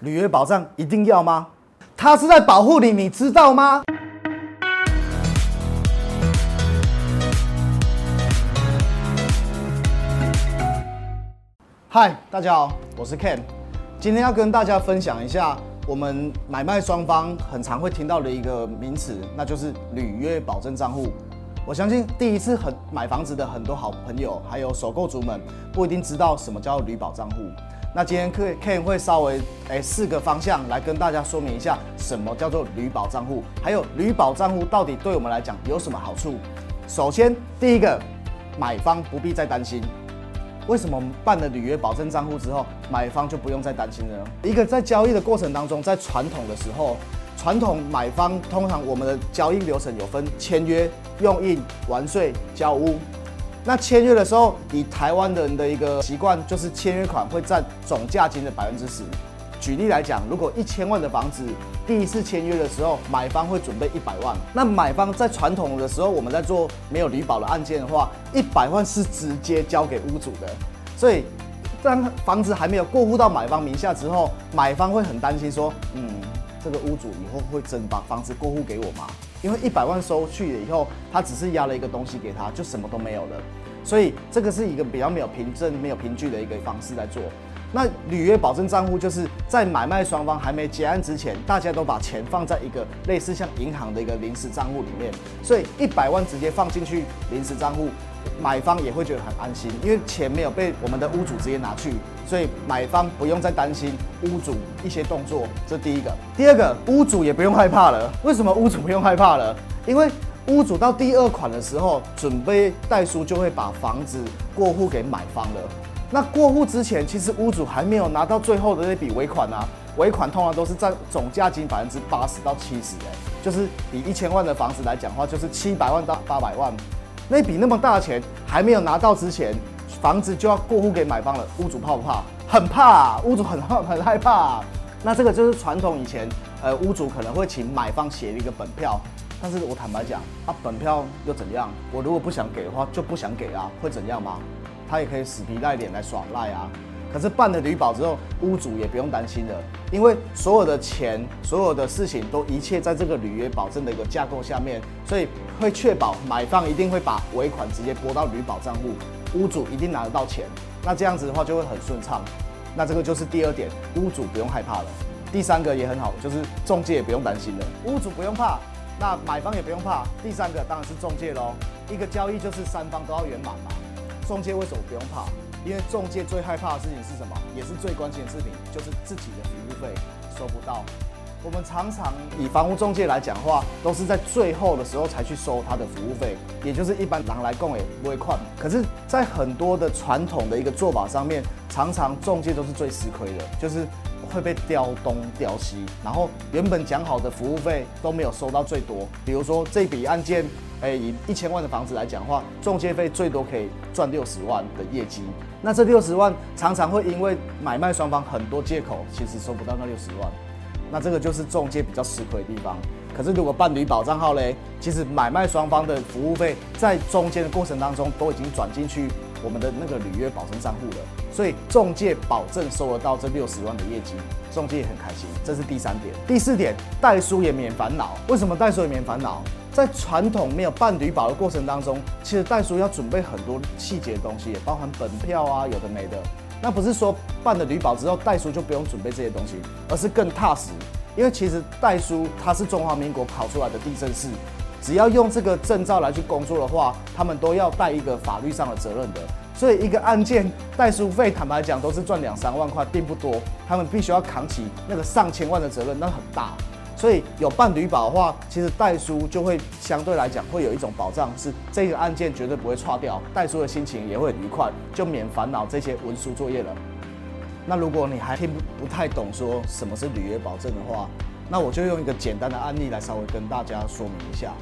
履约保障一定要吗？它是在保护你，你知道吗？嗨，大家好，我是 Ken，今天要跟大家分享一下我们买卖双方很常会听到的一个名词，那就是履约保证账户。我相信第一次很买房子的很多好朋友，还有首购族们，不一定知道什么叫履保账户。那今天 Ken 会稍微诶四个方向来跟大家说明一下，什么叫做履保账户，还有履保账户到底对我们来讲有什么好处。首先，第一个，买方不必再担心。为什么办了履约保证账户之后，买方就不用再担心了？一个在交易的过程当中，在传统的时候，传统买方通常我们的交易流程有分签约、用印、完税、交屋。那签约的时候，以台湾人的一个习惯，就是签约款会占总价金的百分之十。举例来讲，如果一千万的房子，第一次签约的时候，买方会准备一百万。那买方在传统的时候，我们在做没有履保的案件的话，一百万是直接交给屋主的。所以，当房子还没有过户到买方名下之后，买方会很担心说，嗯，这个屋主以后会真把房子过户给我吗？因为一百万收去了以后，他只是押了一个东西给他，就什么都没有了。所以这个是一个比较没有凭证、没有凭据的一个方式来做。那履约保证账户就是在买卖双方还没结案之前，大家都把钱放在一个类似像银行的一个临时账户里面，所以一百万直接放进去临时账户，买方也会觉得很安心，因为钱没有被我们的屋主直接拿去，所以买方不用再担心屋主一些动作。这第一个，第二个，屋主也不用害怕了。为什么屋主不用害怕了？因为屋主到第二款的时候，准备代书就会把房子过户给买方了。那过户之前，其实屋主还没有拿到最后的那笔尾款啊。尾款通常都是占总价金百分之八十到七十，哎，就是以一千万的房子来讲话，就是七百万到八百万。那笔那么大的钱还没有拿到之前，房子就要过户给买方了，屋主怕不怕？很怕，屋主很 很害怕。那这个就是传统以前，呃，屋主可能会请买方写一个本票，但是我坦白讲，啊，本票又怎样？我如果不想给的话，就不想给啊，会怎样吗？他也可以死皮赖脸来耍赖啊！可是办了旅保之后，屋主也不用担心了，因为所有的钱、所有的事情都一切在这个履约保证的一个架构下面，所以会确保买方一定会把尾款直接拨到旅保账户，屋主一定拿得到钱。那这样子的话就会很顺畅。那这个就是第二点，屋主不用害怕了。第三个也很好，就是中介也不用担心了，屋主不用怕，那买方也不用怕。第三个当然是中介喽，一个交易就是三方都要圆满嘛。中介为什么不用怕？因为中介最害怕的事情是什么？也是最关键的事情，就是自己的服务费收不到。我们常常以房屋中介来讲话，都是在最后的时候才去收他的服务费，也就是一般狼来共也不会快。可是，在很多的传统的一个做法上面，常常中介都是最吃亏的，就是会被调东调西，然后原本讲好的服务费都没有收到最多。比如说这笔案件。哎，以一千万的房子来讲话，中介费最多可以赚六十万的业绩。那这六十万常常会因为买卖双方很多借口，其实收不到那六十万。那这个就是中介比较吃亏的地方。可是如果办旅保账号嘞，其实买卖双方的服务费在中间的过程当中都已经转进去我们的那个履约保证账户了，所以中介保证收得到这六十万的业绩，中介也很开心。这是第三点。第四点，代书也免烦恼。为什么代书也免烦恼？在传统没有办旅保的过程当中，其实代书要准备很多细节的东西，也包含本票啊，有的没的。那不是说办了旅保之后，代书就不用准备这些东西，而是更踏实。因为其实代书它是中华民国考出来的地震士，只要用这个证照来去工作的话，他们都要带一个法律上的责任的。所以一个案件代书费，坦白讲都是赚两三万块，并不多。他们必须要扛起那个上千万的责任，那很大。所以有办旅保的话，其实代书就会相对来讲会有一种保障，是这个案件绝对不会错掉，代书的心情也会愉快，就免烦恼这些文书作业了。那如果你还听不太懂说什么是履约保证的话，那我就用一个简单的案例来稍微跟大家说明一下。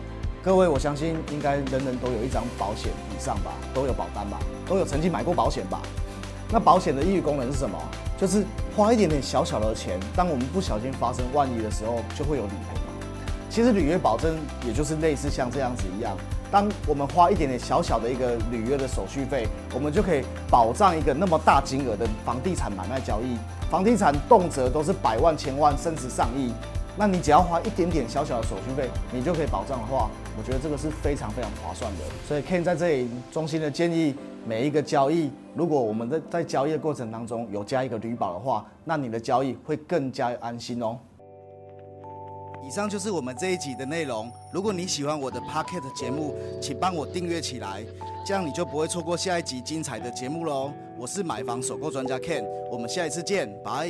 各位，我相信应该人人都有一张保险以上吧，都有保单吧，都有曾经买过保险吧。那保险的意义功能是什么？就是花一点点小小的钱，当我们不小心发生万一的时候，就会有理赔嘛。其实履约保证也就是类似像这样子一样，当我们花一点点小小的一个履约的手续费，我们就可以保障一个那么大金额的房地产买卖交易。房地产动辄都是百万、千万，甚至上亿。那你只要花一点点小小的手续费，你就可以保障的话，我觉得这个是非常非常划算的。所以 Ken 在这里衷心的建议，每一个交易，如果我们在在交易的过程当中有加一个旅保的话，那你的交易会更加安心哦。以上就是我们这一集的内容。如果你喜欢我的 Pocket 节目，请帮我订阅起来，这样你就不会错过下一集精彩的节目喽。我是买房首购专家 Ken，我们下一次见，拜。